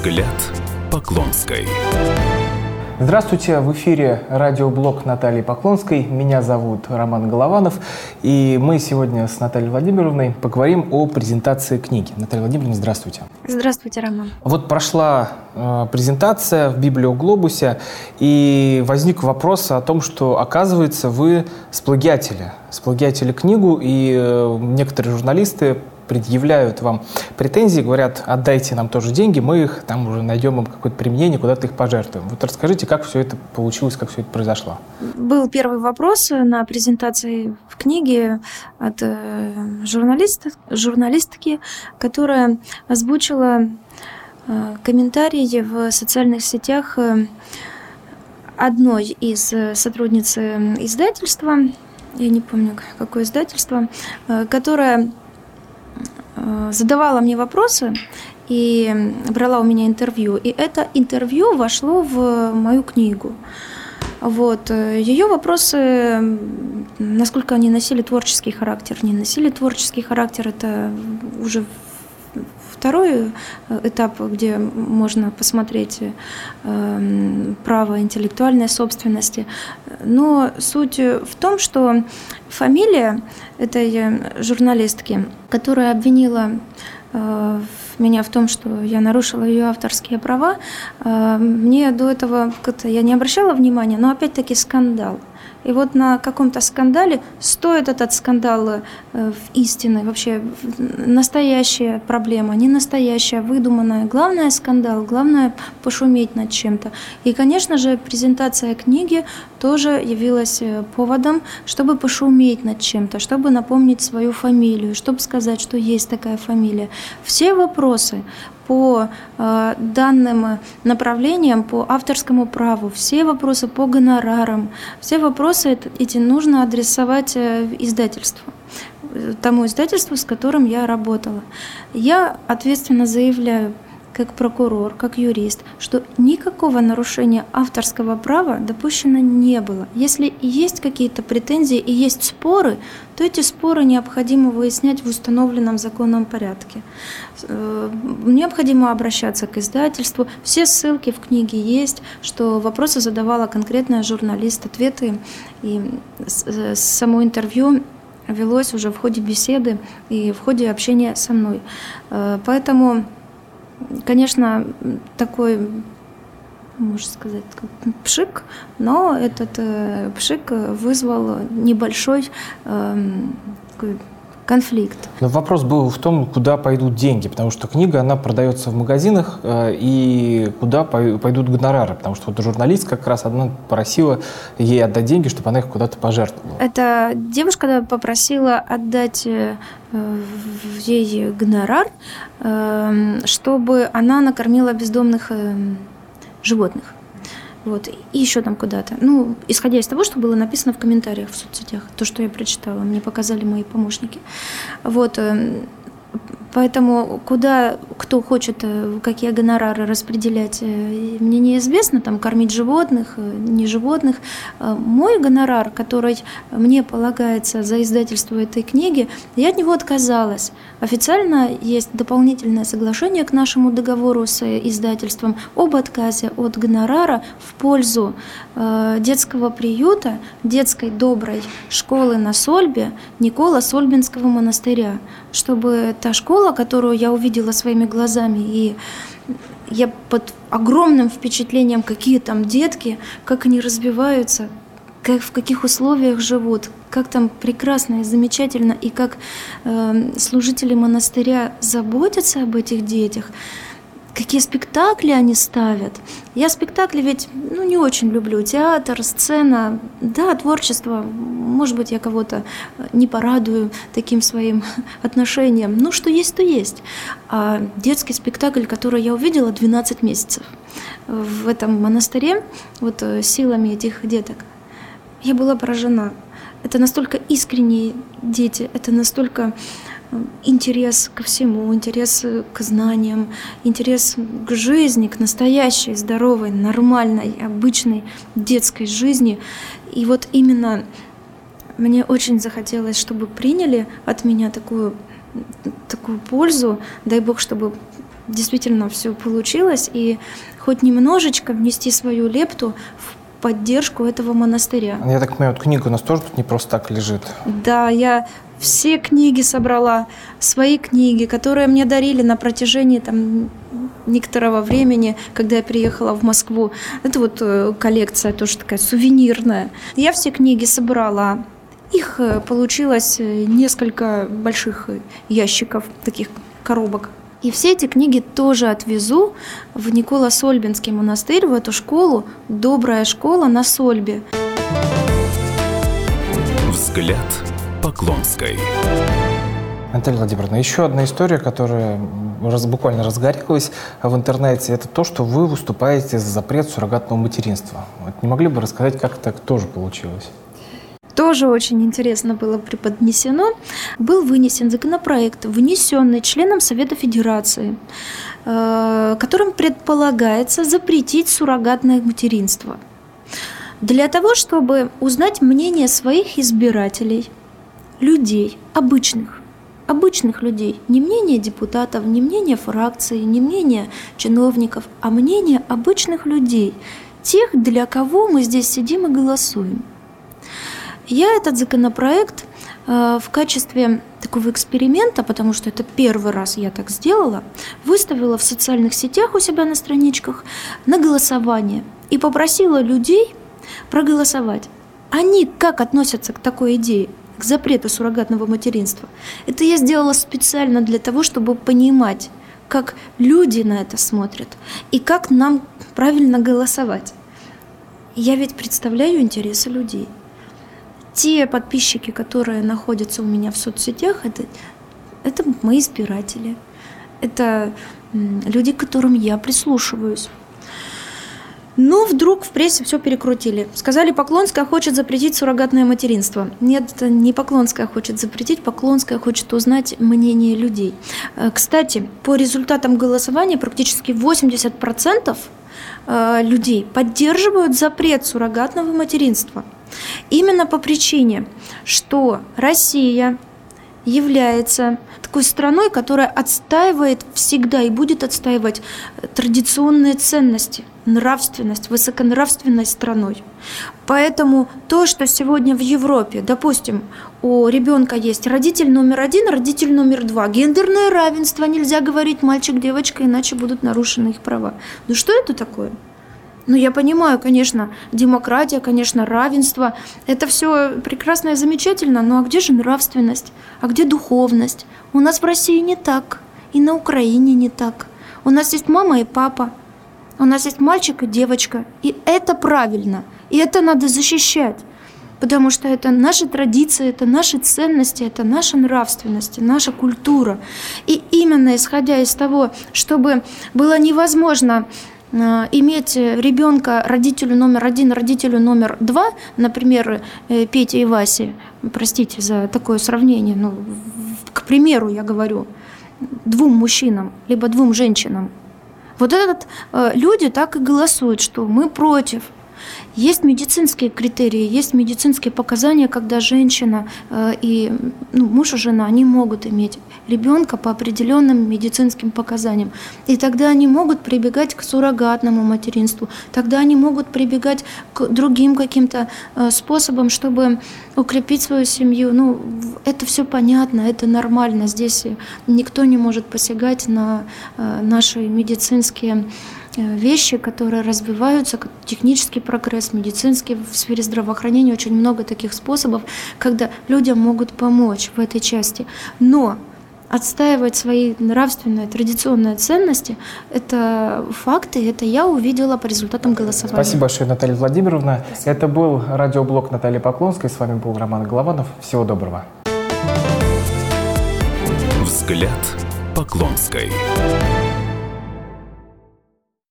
Взгляд Поклонской. Здравствуйте, в эфире радиоблог Натальи Поклонской. Меня зовут Роман Голованов, и мы сегодня с Натальей Владимировной поговорим о презентации книги. Наталья Владимировна, здравствуйте. Здравствуйте, Роман. Вот прошла э, презентация в Библиоглобусе, и возник вопрос о том, что, оказывается, вы сплагиатели. Сплагиатели книгу, и э, некоторые журналисты предъявляют вам претензии, говорят, отдайте нам тоже деньги, мы их там уже найдем им какое-то применение, куда-то их пожертвуем. Вот расскажите, как все это получилось, как все это произошло. Был первый вопрос на презентации в книге от э, журналиста, журналистки, которая озвучила э, комментарии в социальных сетях э, одной из сотрудниц издательства, я не помню, какое издательство, которая задавала мне вопросы и брала у меня интервью. И это интервью вошло в мою книгу. Вот. Э, Ее вопросы, насколько они носили творческий характер, не носили творческий характер, это уже второй э, этап, где можно посмотреть право интеллектуальной собственности. Но суть в том, что фамилия этой журналистки, которая обвинила э, меня в том, что я нарушила ее авторские права. Э, мне до этого как-то я не обращала внимания, но опять-таки скандал. И вот на каком-то скандале стоит этот скандал э, в истины, вообще настоящая проблема, не настоящая, выдуманная. Главное скандал, главное пошуметь над чем-то. И, конечно же, презентация книги тоже явилась э, поводом, чтобы пошуметь над чем-то, чтобы напомнить свою фамилию, чтобы сказать, что есть такая фамилия. Все вопросы по э, данным направлениям, по авторскому праву, все вопросы по гонорарам, все вопросы эти нужно адресовать э, издательству тому издательству, с которым я работала. Я ответственно заявляю, как прокурор, как юрист, что никакого нарушения авторского права допущено не было. Если есть какие-то претензии и есть споры, то эти споры необходимо выяснять в установленном законном порядке. Э, необходимо обращаться к издательству. Все ссылки в книге есть, что вопросы задавала конкретная журналист, ответы и э, само интервью велось уже в ходе беседы и в ходе общения со мной. Э, поэтому Конечно, такой можно сказать, пшик, но этот э, пшик вызвал небольшой э, такой конфликт. Но вопрос был в том, куда пойдут деньги, потому что книга, она продается в магазинах, э, и куда пойдут гонорары, потому что вот журналист как раз одна просила ей отдать деньги, чтобы она их куда-то пожертвовала. Эта девушка попросила отдать э, ей гонорар, э, чтобы она накормила бездомных животных вот, и еще там куда-то. Ну, исходя из того, что было написано в комментариях в соцсетях, то, что я прочитала, мне показали мои помощники. Вот, эм, Поэтому куда кто хочет, э, какие гонорары распределять, э, мне неизвестно, там кормить животных, э, не животных. Мой гонорар, который мне полагается за издательство этой книги, я от него отказалась. Официально есть дополнительное соглашение к нашему договору с издательством об отказе от гонорара в пользу детского приюта, детской доброй школы на Сольбе Никола Сольбинского монастыря, чтобы та школа, которую я увидела своими глазами, и я под огромным впечатлением, какие там детки, как они разбиваются, как, в каких условиях живут, как там прекрасно и замечательно, и как э, служители монастыря заботятся об этих детях какие спектакли они ставят. Я спектакли ведь ну, не очень люблю. Театр, сцена, да, творчество. Может быть, я кого-то не порадую таким своим отношением. Ну, что есть, то есть. А детский спектакль, который я увидела 12 месяцев в этом монастыре, вот э, силами этих деток, я была поражена. Это настолько искренние дети, это настолько интерес ко всему, интерес к знаниям, интерес к жизни, к настоящей, здоровой, нормальной, обычной детской жизни. И вот именно мне очень захотелось, чтобы приняли от меня такую, такую пользу. Дай Бог, чтобы действительно все получилось, и хоть немножечко внести свою лепту в поддержку этого монастыря. Я так понимаю, вот книга у нас тоже тут не просто так лежит. Да, я все книги собрала, свои книги, которые мне дарили на протяжении там некоторого времени, когда я приехала в Москву. Это вот э, коллекция тоже такая сувенирная. Я все книги собрала. Их э, получилось э, несколько больших ящиков, таких коробок. И все эти книги тоже отвезу в Никола-Сольбинский монастырь, в эту школу, добрая школа на Сольбе. Взгляд Поклонской. Наталья Владимировна, еще одна история, которая раз, буквально разгорелась в интернете, это то, что вы выступаете за запрет суррогатного материнства. Вот не могли бы рассказать, как так тоже получилось? Тоже очень интересно было преподнесено, был вынесен законопроект, внесенный членом Совета Федерации, э, которым предполагается запретить суррогатное материнство. Для того, чтобы узнать мнение своих избирателей, людей, обычных, обычных людей, не мнение депутатов, не мнение фракции, не мнение чиновников, а мнение обычных людей, тех, для кого мы здесь сидим и голосуем. Я этот законопроект э, в качестве такого эксперимента, потому что это первый раз я так сделала, выставила в социальных сетях у себя на страничках на голосование и попросила людей проголосовать. Они как относятся к такой идее? к запрету суррогатного материнства. Это я сделала специально для того, чтобы понимать, как люди на это смотрят и как нам правильно голосовать. Я ведь представляю интересы людей – те подписчики, которые находятся у меня в соцсетях, это, это мои избиратели. Это люди, к которым я прислушиваюсь. Но вдруг в прессе все перекрутили. Сказали, Поклонская хочет запретить суррогатное материнство. Нет, это не Поклонская хочет запретить, Поклонская хочет узнать мнение людей. Э, кстати, по результатам голосования практически 80% э, людей поддерживают запрет суррогатного материнства – Именно по причине, что Россия является такой страной, которая отстаивает всегда и будет отстаивать традиционные ценности, нравственность, высоконравственной страной. Поэтому то, что сегодня в Европе, допустим, у ребенка есть родитель номер один, родитель номер два, гендерное равенство, нельзя говорить мальчик-девочка, иначе будут нарушены их права. Ну что это такое? Ну, я понимаю, конечно, демократия, конечно, равенство. Это все прекрасно и замечательно, но а где же нравственность? А где духовность? У нас в России не так, и на Украине не так. У нас есть мама и папа, у нас есть мальчик и девочка, и это правильно, и это надо защищать. Потому что это наши традиции, это наши ценности, это наша нравственность, наша культура. И именно исходя из того, чтобы было невозможно иметь ребенка родителю номер один, родителю номер два, например, э, Петя и Вася, простите за такое сравнение, но к примеру я говорю, двум мужчинам, либо двум женщинам. Вот этот э, люди так и голосуют, что мы против – есть медицинские критерии, есть медицинские показания, когда женщина э, и ну, муж и жена, они могут иметь ребенка по определенным медицинским показаниям. И тогда они могут прибегать к суррогатному материнству, тогда они могут прибегать к другим каким-то э, способам, чтобы укрепить свою семью. Ну, это все понятно, это нормально. Здесь никто не может посягать на э, наши медицинские вещи, которые развиваются, как технический прогресс, медицинский в сфере здравоохранения, очень много таких способов, когда людям могут помочь в этой части. Но отстаивать свои нравственные, традиционные ценности, это факты, это я увидела по результатам голосования. Спасибо большое, Наталья Владимировна. Спасибо. Это был радиоблог Натальи Поклонской. С вами был Роман Голованов. Всего доброго. Взгляд Поклонской.